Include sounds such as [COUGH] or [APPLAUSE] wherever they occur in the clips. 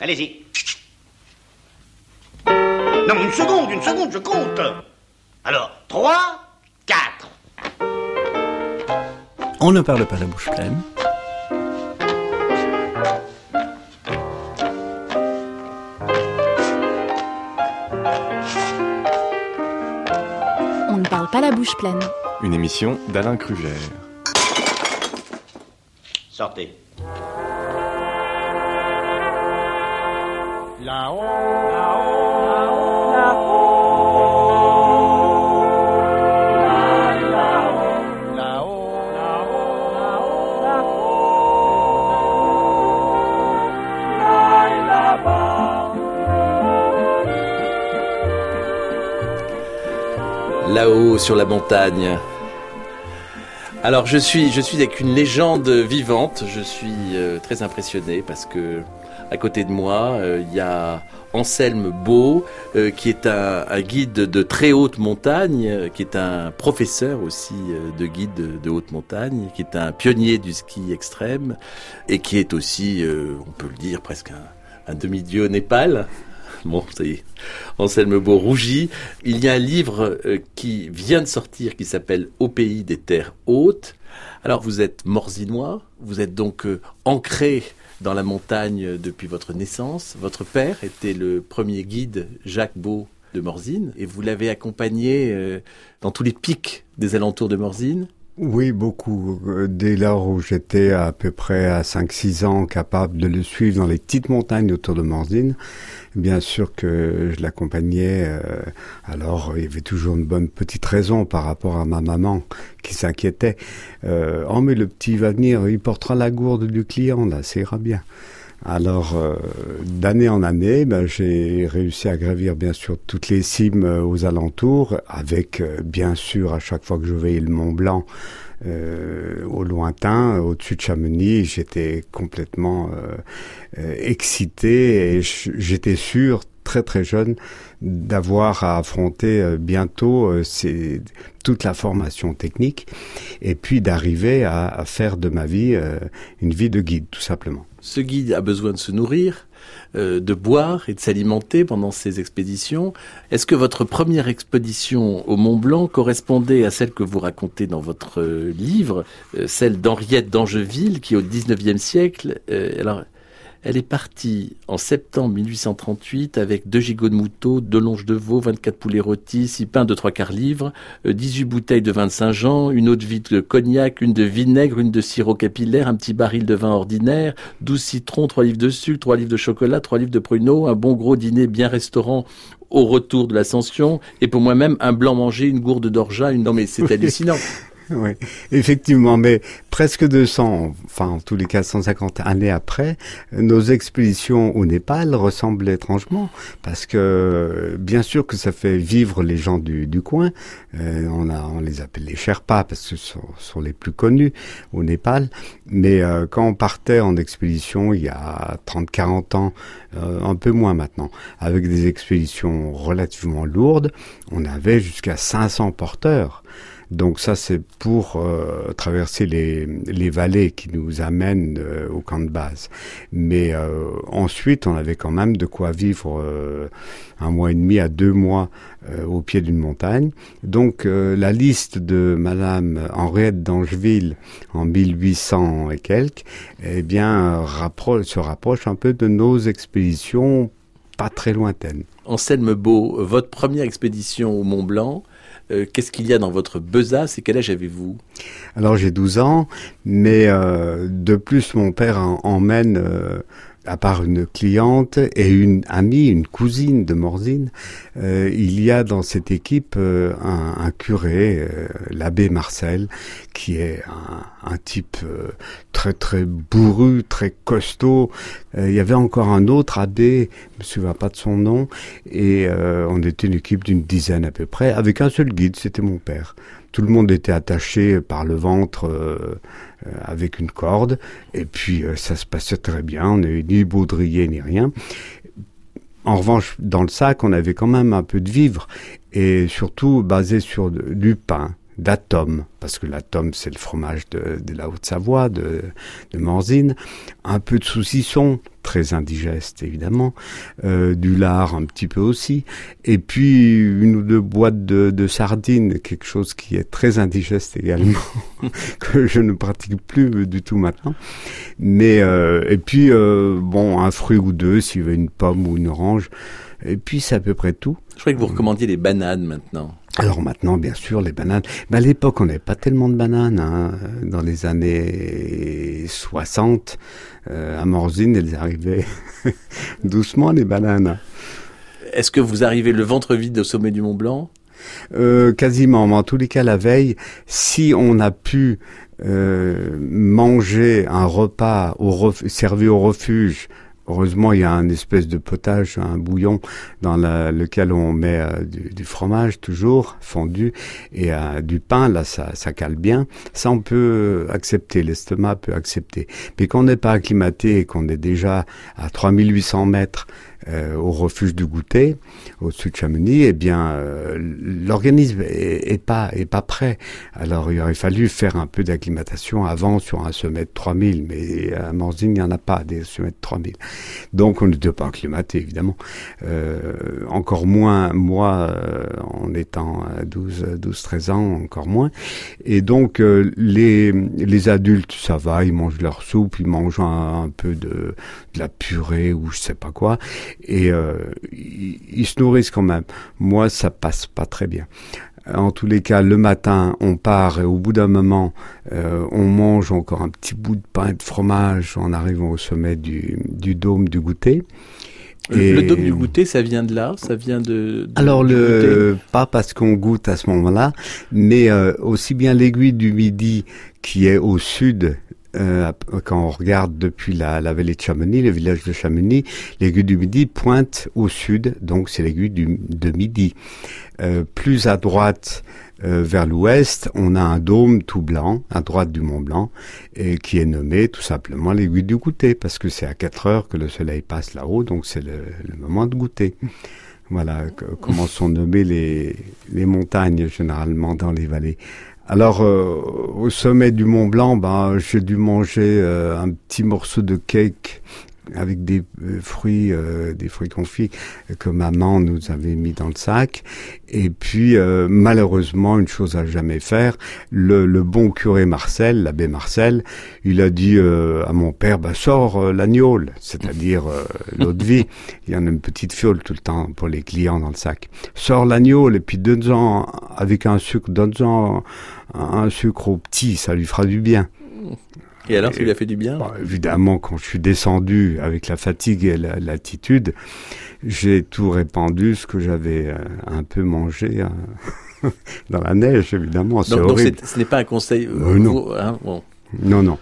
Allez-y. Non, une seconde, une seconde, je compte. Alors, 3, 4. On ne parle pas la bouche pleine. On ne parle pas la bouche pleine. Une émission d'Alain Kruger. Sortez. Là-haut sur la montagne. Alors je suis, je suis avec une légende vivante. Je suis euh, très impressionné parce que à côté de moi, euh, il y a Anselme Beau, euh, qui est un, guide de très haute montagne, euh, qui est un professeur aussi de guide de, haute montagne, qui est un pionnier du ski extrême et qui est aussi, on peut le dire, presque un, demi-dieu au Népal. Bon, ça y est. Anselme Beau rougit. Il y a un livre qui vient de sortir qui s'appelle Au pays des terres hautes. Alors, vous êtes morzinois, vous êtes donc ancré dans la montagne depuis votre naissance. Votre père était le premier guide Jacques Beau de Morzine et vous l'avez accompagné euh, dans tous les pics des alentours de Morzine. Oui, beaucoup. Euh, Dès lors où j'étais à peu près à 5-6 ans capable de le suivre dans les petites montagnes autour de Morzine, bien sûr que je l'accompagnais. euh, alors, il y avait toujours une bonne petite raison par rapport à ma maman qui s'inquiétait. Euh, oh, mais le petit va venir, il portera la gourde du client, là, ça ira bien. Alors, euh, d'année en année, ben, j'ai réussi à gravir bien sûr toutes les cimes euh, aux alentours, avec euh, bien sûr à chaque fois que je voyais le Mont Blanc euh, au lointain, au-dessus de Chamonix, j'étais complètement excité et j'étais sûr très très jeune d'avoir à affronter bientôt toute la formation technique et puis d'arriver à, à faire de ma vie une vie de guide tout simplement. Ce guide a besoin de se nourrir, euh, de boire et de s'alimenter pendant ses expéditions. Est-ce que votre première expédition au Mont Blanc correspondait à celle que vous racontez dans votre euh, livre, euh, celle d'Henriette d'Angeville, qui au XIXe siècle, euh, alors, elle est partie en septembre 1838 avec deux gigots de mouton, deux longes de veau, 24 poulets rôtis, six pains de trois quarts livres, euh, 18 bouteilles de vin de Saint-Jean, une eau de vie de cognac, une de vinaigre, une de sirop capillaire, un petit baril de vin ordinaire, 12 citrons, 3 livres de sucre, 3 livres de chocolat, 3 livres de pruneaux, un bon gros dîner bien restaurant au retour de l'ascension, et pour moi-même, un blanc mangé, une gourde d'orgeat, une... Non mais c'est [LAUGHS] hallucinant. [LAUGHS] Oui, effectivement, mais presque 200, enfin en tous les cas 150 années après, nos expéditions au Népal ressemblent étrangement, parce que bien sûr que ça fait vivre les gens du, du coin, euh, on, a, on les appelle les Sherpas, parce que ce sont, sont les plus connus au Népal, mais euh, quand on partait en expédition il y a 30-40 ans, euh, un peu moins maintenant, avec des expéditions relativement lourdes, on avait jusqu'à 500 porteurs. Donc ça, c'est pour euh, traverser les, les vallées qui nous amènent euh, au camp de base. Mais euh, ensuite, on avait quand même de quoi vivre un mois et demi à deux mois au pied d'une montagne. Donc la liste de Madame Henriette d'Angeville en 1800 et quelques, eh bien, se rapproche un peu de nos expéditions pas très lointaines. Anselme Beau, votre première expédition au Mont Blanc, euh, qu'est-ce qu'il y a dans votre besace et quel âge avez-vous Alors j'ai 12 ans, mais euh, de plus mon père emmène, euh, à part une cliente et une amie, une cousine de Morzine, euh, il y a dans cette équipe euh, un, un curé, euh, l'abbé Marcel, qui est un, un type euh, très très bourru, très costaud. Euh, il y avait encore un autre abbé, je me souviens pas de son nom, et euh, on était une équipe d'une dizaine à peu près, avec un seul guide, c'était mon père. Tout le monde était attaché par le ventre euh, avec une corde, et puis euh, ça se passait très bien, on n'avait ni baudrier ni rien. En revanche, dans le sac, on avait quand même un peu de vivre, et surtout basé sur du pain, d'atome, parce que l'atome c'est le fromage de, de la Haute-Savoie, de, de Morzine, un peu de saucisson, très indigeste évidemment, euh, du lard un petit peu aussi, et puis une ou deux boîtes de, sardines, quelque chose qui est très indigeste également, [LAUGHS] que je ne pratique plus du tout maintenant. Mais euh, et puis euh, bon, un fruit ou deux, s'il veut une pomme ou une orange, et puis c'est à peu près tout. Je croyais que vous recommandiez les bananes maintenant. Alors maintenant, bien sûr, les bananes. Ben, à l'époque, on n'avait pas tellement de bananes. Hein. Dans les années 60, euh, à Morzine, elles arrivaient [LAUGHS] doucement, les bananes. Est-ce que vous arrivez le ventre vide au sommet du Mont Blanc? Euh, Quasiment, mais en tous les cas, la veille, si on a pu euh, manger un repas au servi au refuge Heureusement, il y a un espèce de potage, un bouillon dans lequel on met euh, du, fromage toujours fondu et euh, du pain. Là, ça, ça cale bien. Ça, on peut accepter. L'estomac peut accepter. Mais quand on n'est pas acclimaté et qu'on est déjà à 3800 mètres euh, au refuge du goûter, au-dessus de Chamonix, eh bien, euh, l'organisme est, pas est pas prêt. Alors, il aurait fallu faire un peu d'acclimatation avant sur un sommet de 3000, mais à Morzine, il n'y en a pas des sommets de 3000. Donc, on n'était pas acclimaté, évidemment. Euh, encore moins, moi, en étant à 12, 12, 13 ans, encore moins. Et donc, les, les adultes, ça va, ils mangent leur soupe, ils mangent un, un peu de, de la purée ou je sais pas quoi et euh, ils, se nourrissent quand même. Moi, ça passe pas très bien. En tous les cas, le matin, on part et au bout d'un moment, euh, on mange encore un petit bout de pain et de fromage en arrivant au sommet du, du dôme du goûter. Et... Le dôme du goûter, ça vient de là, ça vient de. Alors le pas parce qu'on goûte à ce moment-là, mais euh, aussi bien l'aiguille du midi qui est au sud euh, quand on regarde depuis la, la, vallée de Chamonix, le village de Chamonix, l'aiguille du Midi pointe au sud, donc c'est l'aiguille de Midi. Euh, plus à droite, euh, vers l'ouest, on a un dôme tout blanc, à droite du Mont Blanc, et qui est nommé tout simplement l'aiguille du goûter, parce que c'est à 4 heures que le soleil passe là-haut, donc c'est le, le, moment de goûter. Voilà comment sont nommées les, les montagnes généralement dans les vallées. Alors, euh, au sommet du Mont Blanc, ben, j'ai dû manger euh, un petit morceau de cake avec des euh, fruits, des fruits confits que maman nous avait mis dans le sac. Et puis, malheureusement, une chose à jamais faire, le, bon curé Marcel, l'abbé Marcel, il a dit à mon père, bah, sors l'agneau, c'est-à-dire l'eau de vie. Il y en a une petite fiole tout le temps pour les clients dans le sac. Sors l'agneau et puis donne-en avec un sucre, donne-en un sucre au petit, ça lui fera du bien. Et alors, ça lui a fait du bien bah, Évidemment, quand je suis descendu avec la fatigue et l'attitude, j'ai tout répandu, ce que j'avais euh, un peu mangé euh, [LAUGHS] dans la neige, évidemment. Donc, ce n'est pas un conseil euh, non. Hein, non, non.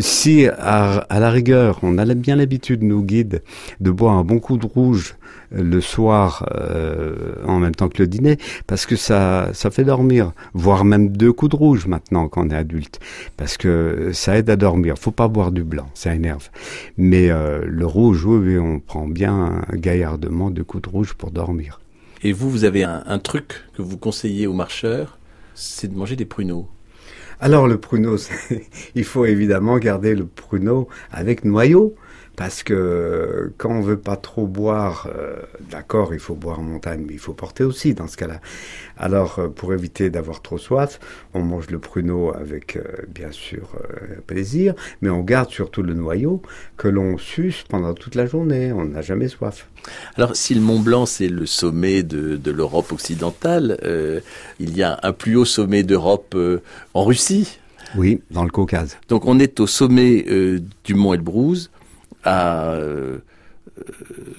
si, à, à, la rigueur, on a bien l'habitude, nous guides, de boire un bon coup de rouge le soir euh, en même temps que le dîner, parce que ça, ça fait dormir, voire même deux coups de rouge maintenant quand on est adulte, parce que ça aide à dormir. Faut pas boire du blanc, ça énerve. Mais euh, le rouge, oui, on prend bien gaillardement deux coups de rouge pour dormir. Et vous, vous avez un, un truc que vous conseillez aux marcheurs, c'est de manger des pruneaux. Alors le pruneau, [LAUGHS] il faut évidemment garder le pruneau avec noyau parce que quand on veut pas trop boire, euh, d'accord, il faut boire en montagne, mais il faut porter aussi dans ce cas-là. Alors, euh, pour éviter d'avoir trop soif, on mange le pruneau avec, euh, bien sûr, plaisir, mais on garde surtout le noyau que l'on suce pendant toute la journée. On n'a jamais soif. Alors, si le Mont Blanc, c'est le sommet de, de l'Europe occidentale, il y a un plus haut sommet d'Europe en Russie? Oui, dans le Caucase. Donc, on est au sommet du Mont Elbrouz à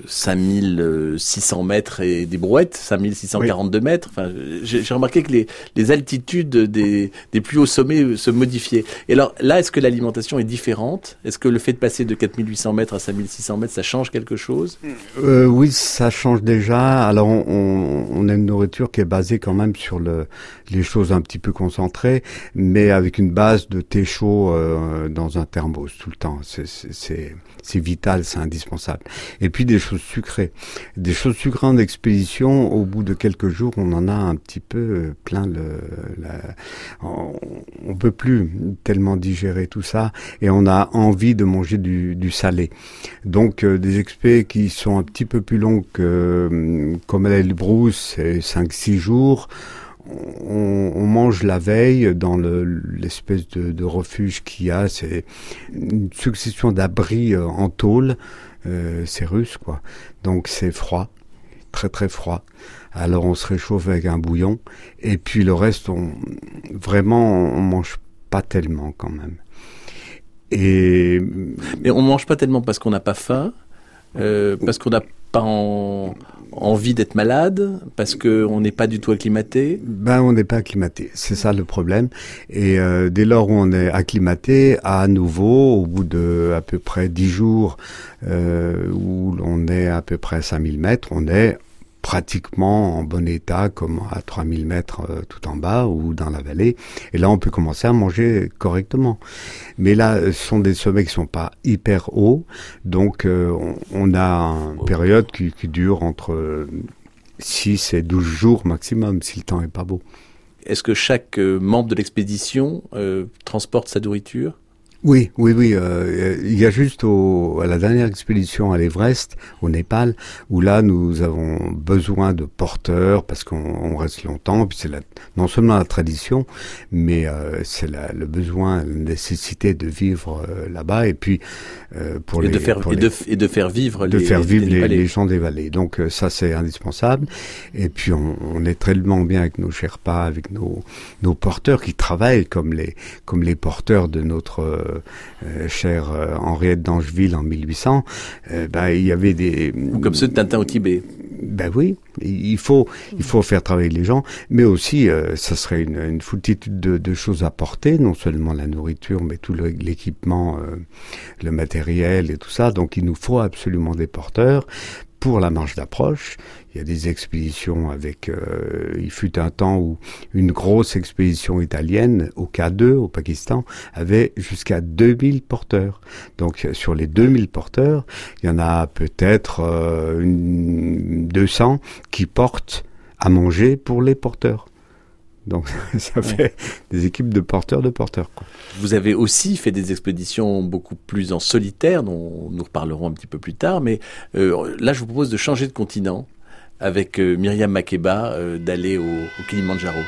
5600 mètres et des brouettes, 5642 mètres. Enfin, j'ai remarqué que les, les altitudes des, des, plus hauts sommets se modifiaient. Et alors là, est-ce que l'alimentation est différente? Est-ce que le fait de passer de 4800 mètres à 5600 mètres, ça change quelque chose? Euh, Oui, ça change déjà. Alors on, on, a une nourriture qui est basée quand même sur le, les choses un petit peu concentrées, mais avec une base de thé chaud euh, dans un thermos tout le temps. C'est vital, c'est indispensable. Et puis des choses sucrées. Des choses sucrées en expédition, au bout de quelques jours, on en a un petit peu euh, plein le... La, on, peut plus tellement digérer tout ça et on a envie de manger du, du salé. Donc euh, des expés qui sont un petit peu plus longs que comme à l'Elbrus, c'est 5-6 jours on, mange la veille dans l'espèce de, de, refuge qu'il y a. C'est une succession d'abris euh, en tôle. Euh, c'est russe, quoi. Donc c'est froid, très très froid. Alors on se réchauffe avec un bouillon. Et puis le reste, on, vraiment, on mange pas tellement quand même. Et mais on mange pas tellement parce qu'on n'a pas faim, euh, parce qu'on n'a pas en envie d'être malade parce que on n'est pas du tout acclimaté Ben on n'est pas acclimaté, c'est ça le problème. Et euh, dès lors où on est acclimaté, à nouveau, au bout de à peu près dix jours euh, où l'on est à peu près à 5000 mètres, on est pratiquement en bon état, comme à 3000 mètres euh, tout en bas ou dans la vallée. Et là, on peut commencer à manger correctement. Mais là, ce sont des sommets qui sont pas hyper hauts, donc euh, on, a une période qui, qui dure entre 6 et 12 jours maximum, si le temps est pas beau. Est-ce que chaque euh, membre de l'expédition transporte sa nourriture? Oui, oui, oui. Euh, il y a juste au, à la dernière expédition à l'Everest, au Népal, où là nous avons besoin de porteurs parce qu'on reste longtemps. Puis c'est non seulement la tradition, mais euh, c'est le besoin, la nécessité de vivre euh, là-bas. Et puis euh, pour et les, de faire et, de, et, de, faire vivre de faire vivre les, les, gens des vallées. Donc euh, ça c'est indispensable. Et puis on, on, est tellement bien avec nos Sherpas, avec nos nos porteurs qui travaillent comme les comme les porteurs de notre euh, cher euh, Henriette d'Angeville en 1800, euh, ben, il y avait des... Ou comme ceux de Tintin au Tibet. Ben oui, il faut, il faut faire travailler les gens, mais aussi, ça serait une, une foultitude de, de, choses à porter, non seulement la nourriture, mais tout l'équipement, le matériel et tout ça. Donc, il nous faut absolument des porteurs pour la marche d'approche. Il y a des expéditions avec... Euh, il fut un temps où une grosse expédition italienne au K2 au Pakistan avait jusqu'à 2000 porteurs. Donc sur les 2000 porteurs, il y en a peut-être euh, 200 qui portent à manger pour les porteurs. Donc [LAUGHS] ça fait des équipes de porteurs de porteurs. Quoi. Vous avez aussi fait des expéditions beaucoup plus en solitaire, dont nous reparlerons un petit peu plus tard, mais euh, là je vous propose de changer de continent avec euh, Myriam Makeba, euh, d'aller au, au Kilimanjaro.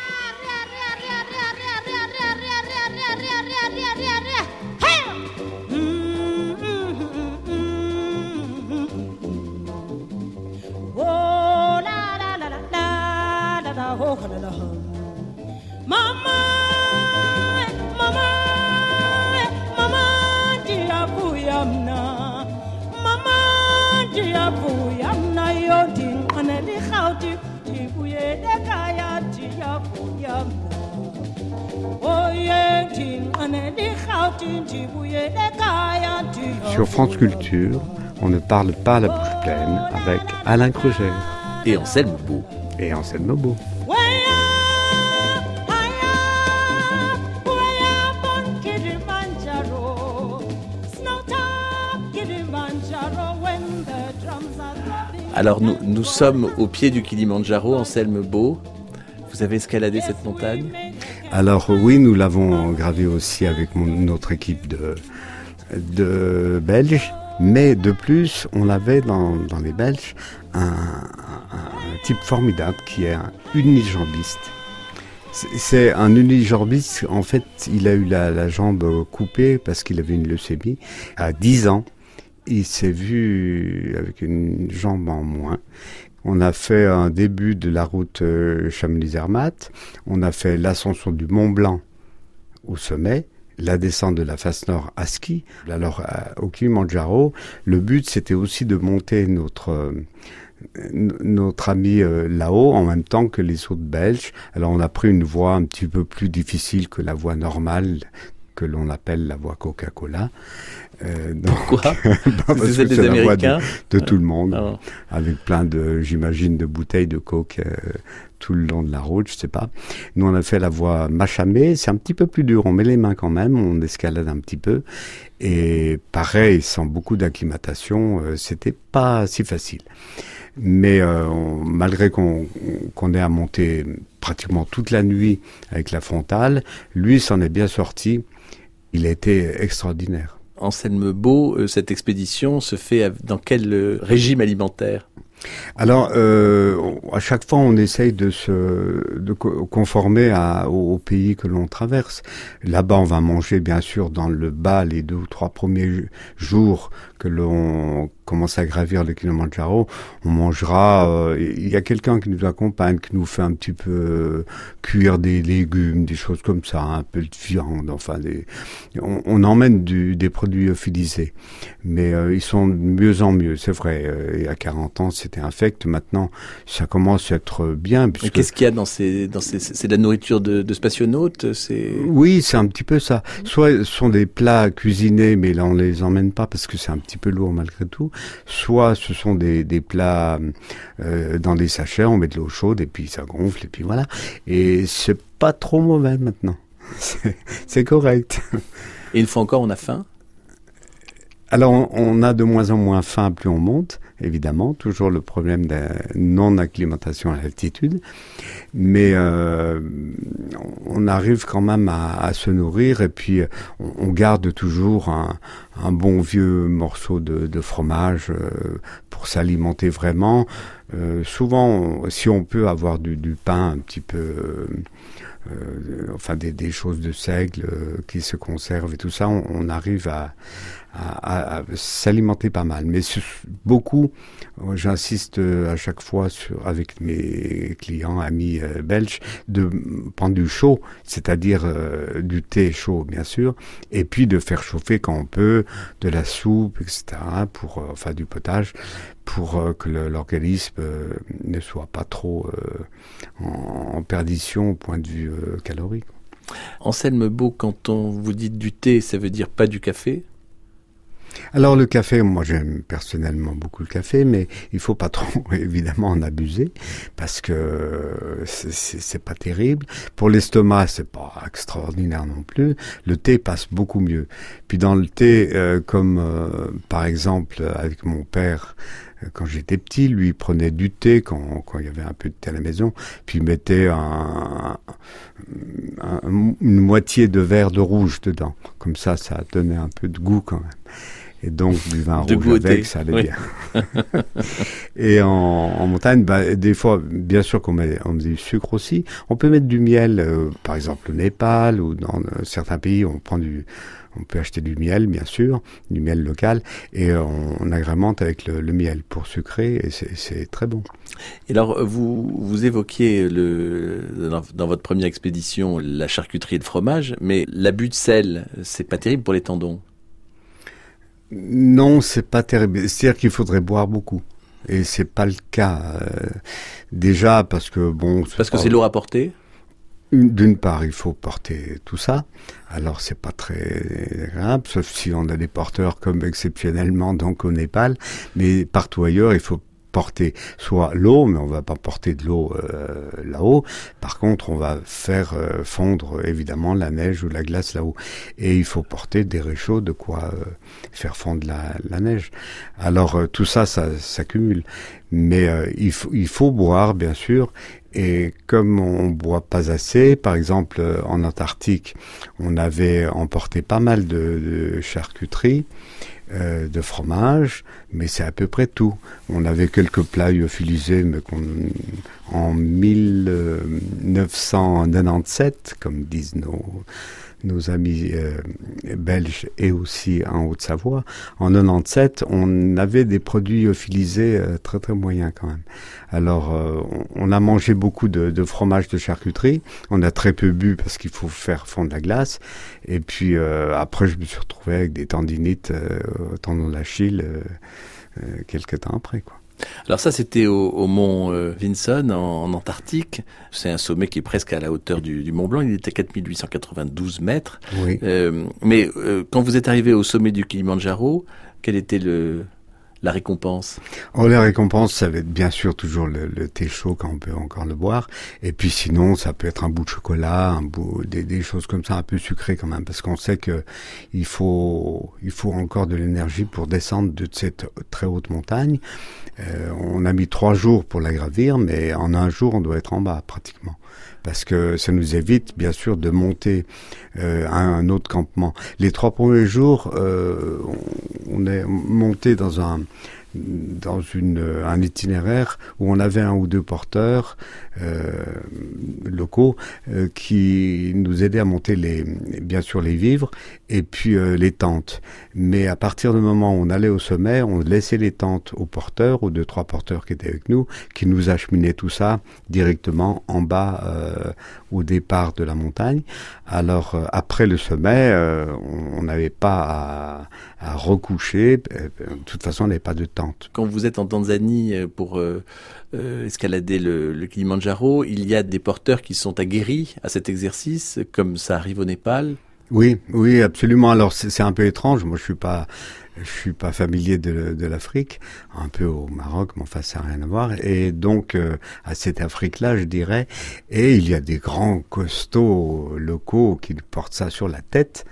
Sur France Culture, on ne parle pas la bouche pleine avec Alain Kruger. Et Anselme Beau. Et Anselme Beau. Alors nous, sommes au pied du Kilimandjaro, Anselme Beau. Vous avez escaladé cette montagne? Alors oui, nous l'avons gravé aussi avec notre équipe de, Belges. Mais de plus, on avait dans, les Belges un, type formidable qui est un unijambiste. C'est un unijambiste, en fait, il a eu la, la jambe coupée parce qu'il avait une leucémie à 10 ans il s'est vu avec une jambe en moins. On a fait un début de la route euh, Chamonix-Zermatt. On a fait l'ascension du Mont Blanc au sommet, la descente de la face nord à ski. Alors, au Kilimanjaro, le but, c'était aussi de monter notre, euh, notre ami euh, là-haut en même temps que les autres Belges. Alors, on a pris une voie un petit peu plus difficile que la voie normale que l'on appelle la voie Coca-Cola. Euh, Pourquoi [LAUGHS] bah, Parce C'est que des Américains de, de, tout le monde, Ah. avec plein de, j'imagine, de bouteilles de coke euh, tout le long de la route, je sais pas. Nous, on a fait la voie machamée, c'est un petit peu plus dur, on met les mains quand même, on escalade un petit peu. Et pareil, sans beaucoup d'acclimatation, euh, c'était pas si facile. Mais euh, on- malgré qu'on qu'on ait à monter pratiquement toute la nuit avec la frontale, lui s'en est bien sorti. Il a été extraordinaire. Anselme Beau, euh, cette expédition se fait dans quel euh, régime alimentaire? Alors, euh, à chaque fois, on essaye de se de co- conformer au, au pays que l'on traverse. Là-bas, on va manger, bien sûr, dans le bas les deux ou trois premiers jours que l'on commence à gravir le Kilimanjaro. On mangera. euh, Il y a quelqu'un qui nous accompagne, qui nous fait un petit peu euh, cuire des légumes, des choses comme ça, un peu de viande. Enfin, des, on, on emmène du, des produits lyophilisés mais euh, ils sont de mieux en mieux, c'est vrai. Il y a 40 ans, c'était infect. Maintenant, ça commence à être bien. Puisque... Qu'est-ce qu'il y a dans ces... Dans ces c'est de la nourriture de, de spationautes c'est... Oui, c'est un petit peu ça. Soit ce sont des plats cuisinés, mais là on les emmène pas parce que c'est un petit peu lourd malgré tout. Soit ce sont des, des plats euh, dans des sachets, on met de l'eau chaude et puis ça gonfle et puis voilà. Et c'est pas trop mauvais maintenant. [LAUGHS] C'est- correct. Et une fois encore, on a faim? Alors, on a de moins en moins faim plus on monte, évidemment, toujours le problème de non-acclimatation à l'altitude, mais euh, on arrive quand même à, à se nourrir et puis on, on garde toujours un, un bon vieux morceau de, de fromage euh, pour s'alimenter vraiment. Euh, souvent, si on peut avoir du, du pain un petit peu... euh, enfin des, des choses de seigle euh, qui se conservent et tout ça, on, on arrive à, à, s'alimenter pas mal. Mais beaucoup, euh, j'insiste euh, à chaque fois avec mes clients, amis euh, belges, de prendre du chaud, c'est-à-dire du thé chaud bien sûr, et puis de faire chauffer quand on peut, de la soupe, etc., pour, enfin du potage, pour que l'organisme ne soit pas trop en, en perdition au point de vue calorique. Anselme Beau, quand on vous dit du thé, ça veut dire pas du café? Alors le café, moi j'aime personnellement beaucoup le café, mais il faut pas trop [LAUGHS] évidemment en abuser parce que c'est- pas terrible. Pour l'estomac, c'est pas extraordinaire non plus. Le thé passe beaucoup mieux. Puis dans le thé, euh, comme euh, par exemple avec mon père. euh, Quand j'étais petit, lui il prenait du thé quand, quand il y avait un peu de thé à la maison, puis mettait un- une moitié de verre de rouge dedans. Comme ça, ça donnait un peu de goût quand même. Et donc du vin rouge thé, avec, ça allait oui. bien. [LAUGHS] Et en, en montagne, bah, des fois, bien sûr qu'on met, on met du sucre aussi. On peut mettre du miel, euh, par exemple au Népal ou dans euh, certains pays, on prend du, on peut acheter du miel, bien sûr, du miel local, et euh, on, on agrémente avec le, le miel pour sucrer, et c'est- c'est très bon. Et alors, vous, vous évoquiez le, dans, dans votre première expédition la charcuterie et le fromage, mais l'abus de sel, c'est pas terrible pour les tendons. Non, c'est pas terrible. C'est-à-dire qu'il faudrait boire beaucoup. Et c'est pas le cas. euh, déjà parce que bon. Parce que c'est lourd à porter Une- D'une part, il faut porter tout ça. Alors, c'est pas très agréable, sauf si on a des porteurs comme exceptionnellement donc au Népal. Mais partout ailleurs, il faut porter soit l'eau, mais on va pas porter de l'eau euh, là-haut. Par contre, on va faire euh, fondre évidemment la neige ou la glace là-haut. Et il faut porter des réchauds, de quoi euh, faire fondre la, neige. Alors tout ça, ça s'accumule. Mais il, faut, il faut boire, bien sûr. Et comme on boit pas assez, par exemple en Antarctique, on avait emporté pas mal de, de charcuterie, euh, de fromage, mais c'est à peu près tout. On avait quelques plats lyophilisés, mais qu'on, en 1997, comme disent nos, nos amis euh, belges et aussi en Haute-Savoie, en 97, on avait des produits lyophilisés euh, très très moyens quand même. Alors, euh, on, a mangé beaucoup de, de fromage de charcuterie. On a très peu bu parce qu'il faut faire fondre la glace. Et puis euh, après, je me suis retrouvé avec des tendinites, euh, au tendon d'Achille, euh, quelques temps après. Quoi. Alors ça, c'était au, mont euh, Vinson, en, Antarctique. C'est un sommet qui est presque à la hauteur du, Mont Blanc. Il était à 4892 mètres. Oui. Euh, mais euh, quand vous êtes arrivé au sommet du Kilimanjaro, quel était le, la récompense Oh, la récompense, ça va être bien sûr toujours le, thé chaud quand on peut encore le boire. Et puis sinon, ça peut être un bout de chocolat, un bout, des, choses comme ça, un peu sucrées quand même, parce qu'on sait que il faut, il faut encore de l'énergie pour descendre de cette très haute montagne. Euh, on a mis trois jours pour la gravir, mais en un jour, on doit être en bas pratiquement parce que ça nous évite bien sûr de monter euh, à un autre campement. Les trois premiers jours, euh, on est monté dans un itinéraire où on avait un ou deux porteurs locaux euh, qui nous aidaient à monter les, bien sûr les vivres et puis euh, les tentes. Mais à partir du moment où on allait au sommet, on laissait les tentes aux porteurs, aux deux trois porteurs qui étaient avec nous, qui nous acheminaient tout ça directement en bas euh, au départ de la montagne. Alors après le sommet, on n'avait pas à, à recoucher. De toute façon, on n'avait pas de tente. Quand vous êtes en Tanzanie pour euh, escalader le, le, Kilimanjaro, il y a des porteurs qui sont aguerris à cet exercice, comme ça arrive au Népal. Oui, oui, absolument. Alors c'est un peu étrange. Moi, je suis pas, je suis pas familier de, l'Afrique, un peu au Maroc, mais enfin ça n'a rien à voir. Et donc euh, à cette Afrique-là, je dirais, et il y a des grands costauds locaux qui portent ça sur la tête.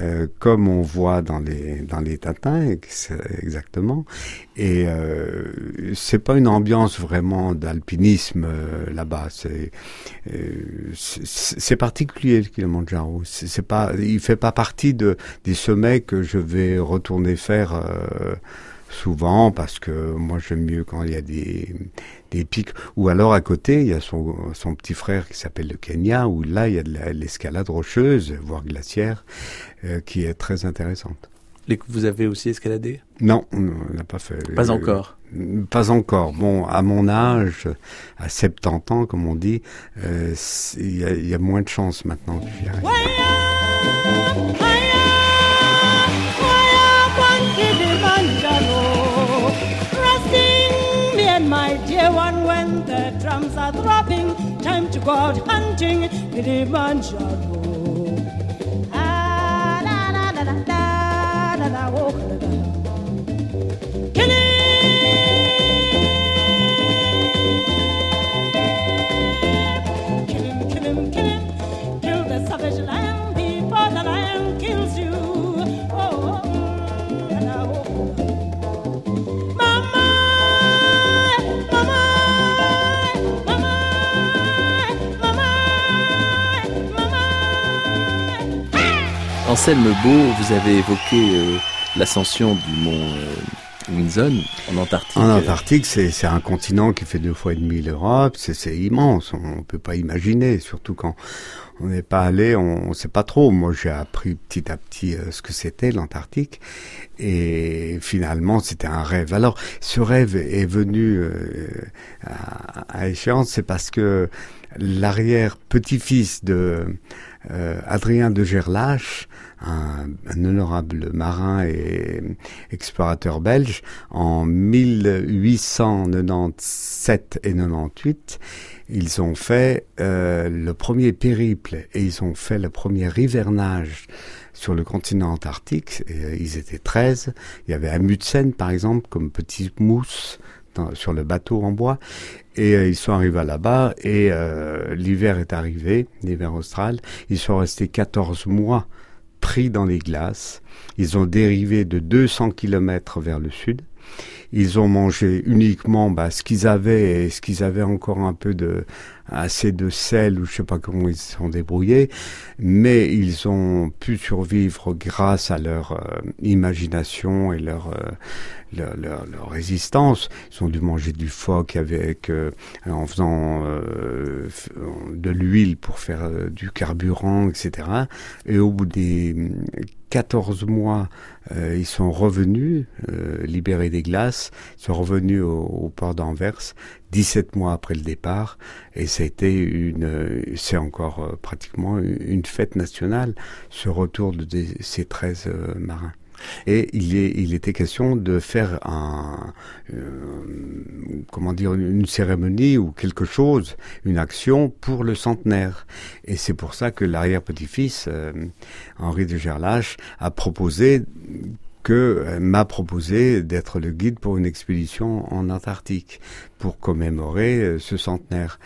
Euh, comme on voit dans les dans les tatins exactement. Et euh, c'est pas une ambiance vraiment d'alpinisme euh, là-bas. C'est euh, c'est particulier le Kilimanjaro. C'est pas il fait pas partie de des sommets que je vais retourner faire souvent parce que moi j'aime mieux quand il y a des, des pics ou alors à côté il y a son, son petit frère qui s'appelle le Kenya où là il y a de l'escalade rocheuse voire glaciaire euh, qui est très intéressante. Et que vous avez aussi escaladé Non, on n'a pas fait. Pas encore Pas encore. Bon, à mon âge, à 70 ans, comme on dit, euh, il y, y, a moins de chance maintenant que j'y arrive. go out hunting Kilimanjaro. Ah, da, da, da, da, da, da, da, oh, da, da. Kilimanjaro. Anselme Beau, vous avez évoqué euh, l'ascension du mont euh, Winson en Antarctique. En Antarctique, c'est un continent qui fait deux fois et demi l'Europe, c'est immense, on ne peut pas imaginer, surtout quand on n'est pas allé, on ne sait pas trop. Moi, j'ai appris petit à petit euh, ce que c'était l'Antarctique, et finalement, c'était un rêve. Alors, ce rêve est venu à, à, échéance, c'est parce que l'arrière petit-fils de euh, Adrien de Gerlache, un, honorable marin et explorateur belge, en 1897 et 98, ils ont fait euh, le premier périple et ils ont fait le premier hivernage sur le continent antarctique. Euh, ils étaient 13. Il y avait Amundsen, par exemple, comme petite mousse sur le bateau en bois. Et euh, ils sont arrivés là-bas et l'hiver est arrivé, l'hiver austral. Ils sont restés 14 mois pris dans les glaces. Ils ont dérivé de 200 kilomètres vers le sud. Ils ont mangé uniquement bah, ce qu'ils avaient et ce qu'ils avaient encore un peu de assez de sel ou je sais pas comment ils se sont débrouillés, mais ils ont pu survivre grâce à leur euh, imagination et leur, euh, leur, leur, leur, résistance. Ils ont dû manger du phoque avec euh, en faisant de l'huile pour faire du carburant, etc. Et au bout des 14 mois, euh, ils sont revenus, euh, libérés des glaces, ils sont revenus au, port d'Anvers, 17 mois après le départ, et été une, c'est encore euh, pratiquement une fête nationale, ce retour de ces 13 marins. Et il, était question de faire euh, une cérémonie ou quelque chose, une action pour le centenaire. Et c'est pour ça que l'arrière-petit-fils, euh, Henri de Gerlache, a proposé que euh, m'a proposé d'être le guide pour une expédition en Antarctique pour commémorer euh, ce centenaire.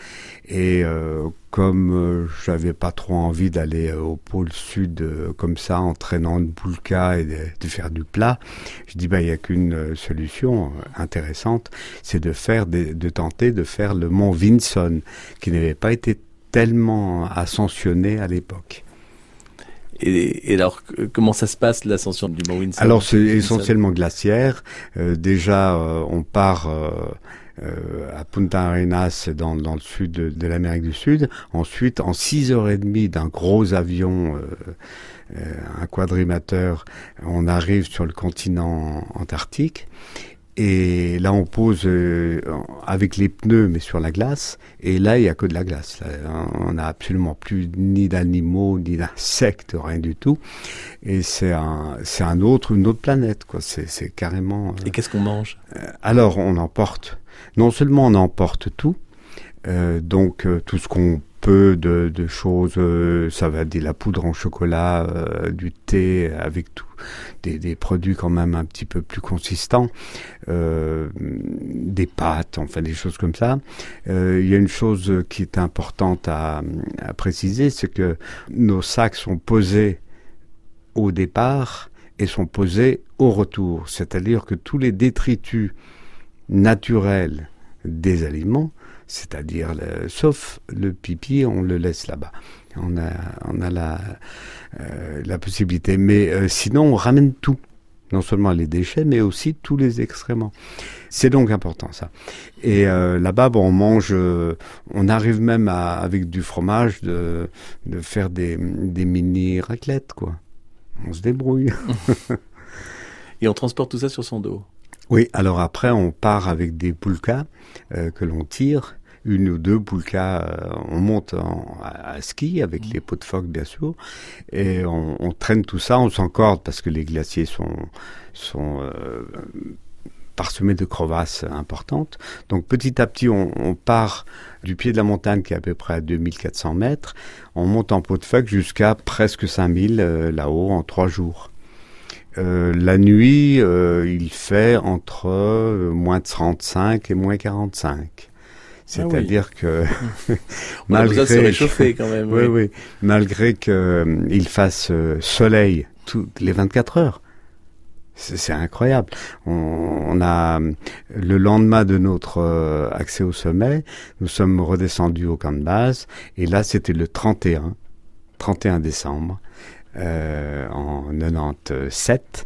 Et euh, comme j'avais pas trop envie d'aller au pôle sud comme ça en traînant une poulka et de, faire du plat, je dis bah il y a qu'une solution intéressante, c'est de faire de tenter de faire le mont Vinson qui n'avait pas été tellement ascensionné à l'époque. Et, alors, comment ça se passe l'ascension du Mont Vinson Alors, c'est essentiellement glaciaire. Euh, déjà, euh, on part euh, à Punta Arenas, dans, dans le sud de, l'Amérique du Sud. Ensuite, en 6 heures et demie d'un gros avion, un quadrimateur, on arrive sur le continent antarctique. Et là, on pose euh, avec les pneus, mais sur la glace. Et là, il n'y a que de la glace. on n'a absolument plus ni d'animaux, ni d'insectes, rien du tout. Et c'est un, c'est un autre, une autre planète, quoi. C'est, c'est carrément. Euh, et qu'est-ce qu'on mange? euh, Alors, on emporte. Non seulement on emporte tout, donc tout ce qu'on de, de choses, euh, ça va dire la poudre en chocolat, euh, du thé avec tout, des, produits quand même un petit peu plus consistants, euh, des pâtes, enfin des choses comme ça. Il y a une chose qui est importante à préciser, c'est que nos sacs sont posés au départ et sont posés au retour, c'est-à-dire que tous les détritus naturels des aliments c'est-à-dire sauf le pipi, on le laisse là-bas. On a, on a la, euh, la possibilité. Mais euh, sinon, on ramène tout. Non seulement les déchets, mais aussi tous les excréments. C'est donc important ça. Et euh, là-bas, bon, on mange, on arrive même à, avec du fromage de, de faire des, des mini raclettes, quoi. On se débrouille. [LAUGHS] Et on transporte tout ça sur son dos. Oui, alors après, on part avec des poulkas que l'on tire une ou deux poulkas. Euh, on monte à, ski avec mmh. les pots de phoque, bien sûr, et on, traîne tout ça, on s'encorde parce que les glaciers sont, sont euh, parsemés de crevasses importantes. Donc petit à petit, on, part du pied de la montagne qui est à peu près à 2400 mètres, on monte en pot de phoque jusqu'à presque 5000 euh, là-haut en trois jours. La nuit, il fait entre moins 35 et moins 45. Ah C'est-à-dire que [LAUGHS] [LAUGHS] malgré se réchauffer quand même. [LAUGHS] oui, oui, malgré qu'il euh, fasse euh, soleil toutes les 24 heures. C'est incroyable. On, a le lendemain de notre euh, accès au sommet, nous sommes redescendus au camp de base et là c'était le 31, 31 décembre en 97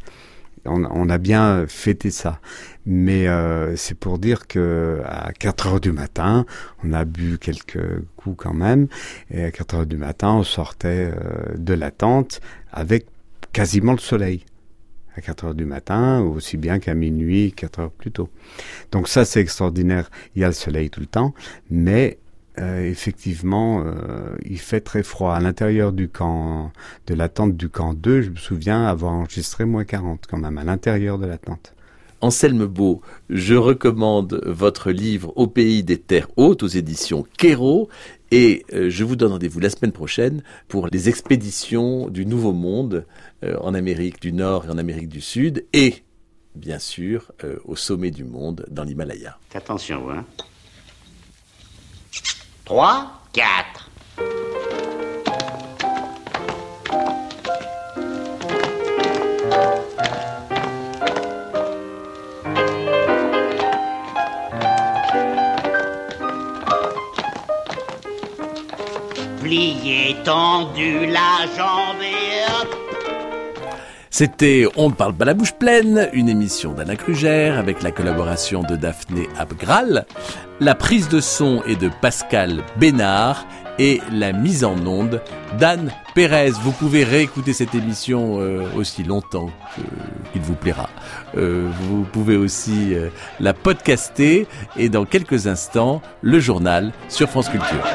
on, a bien fêté ça. Mais euh, c'est pour dire que à 4 heures du matin, on a bu quelques coups quand même, et à 4 heures du matin, on sortait euh, de la tente avec quasiment le soleil. À 4 heures du matin, aussi bien qu'à minuit, 4 heures plus tôt. Donc ça, c'est extraordinaire. Il y a le soleil tout le temps, mais euh, effectivement, euh, il fait très froid. À l'intérieur du camp, de la tente du camp 2, je me souviens avoir enregistré moins 40 quand même, à l'intérieur de la tente. Anselme Beau, je recommande votre livre Au pays des terres hautes aux éditions Quéro et euh, je vous donne rendez-vous la semaine prochaine pour les expéditions du Nouveau Monde en Amérique du Nord et en Amérique du Sud et bien sûr au sommet du monde dans l'Himalaya. Attention, hein 3, 4. Plié, tendu, la jambe et hop. C'était On ne parle pas la bouche pleine, une émission d'Anna Krugère avec la collaboration de Daphné Abgral, la prise de son est de Pascal Bénard et la mise en onde d'Anne Pérez. Vous pouvez réécouter cette émission euh, aussi longtemps qu'il vous plaira. Euh, vous pouvez aussi euh, la podcaster et dans quelques instants, le journal sur France Culture.